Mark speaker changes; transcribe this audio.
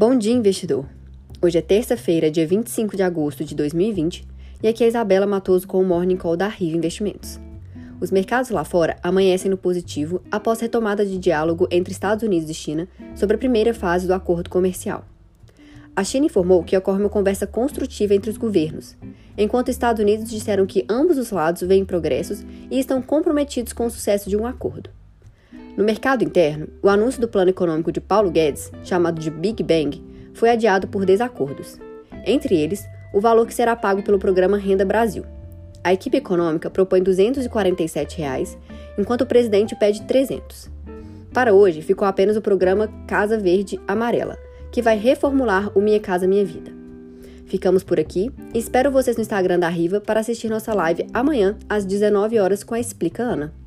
Speaker 1: Bom dia, investidor! Hoje é terça-feira, dia 25 de agosto de 2020, e aqui é a Isabela Matoso com o Morning Call da Riva Investimentos. Os mercados lá fora amanhecem no positivo após retomada de diálogo entre Estados Unidos e China sobre a primeira fase do acordo comercial. A China informou que ocorre uma conversa construtiva entre os governos, enquanto os Estados Unidos disseram que ambos os lados veem progressos e estão comprometidos com o sucesso de um acordo. No mercado interno, o anúncio do plano econômico de Paulo Guedes, chamado de Big Bang, foi adiado por desacordos. Entre eles, o valor que será pago pelo programa Renda Brasil. A equipe econômica propõe 247 reais, enquanto o presidente pede 300. Para hoje, ficou apenas o programa Casa Verde Amarela, que vai reformular o Minha Casa Minha Vida. Ficamos por aqui e espero vocês no Instagram da Riva para assistir nossa live amanhã às 19 horas com a Explica Ana.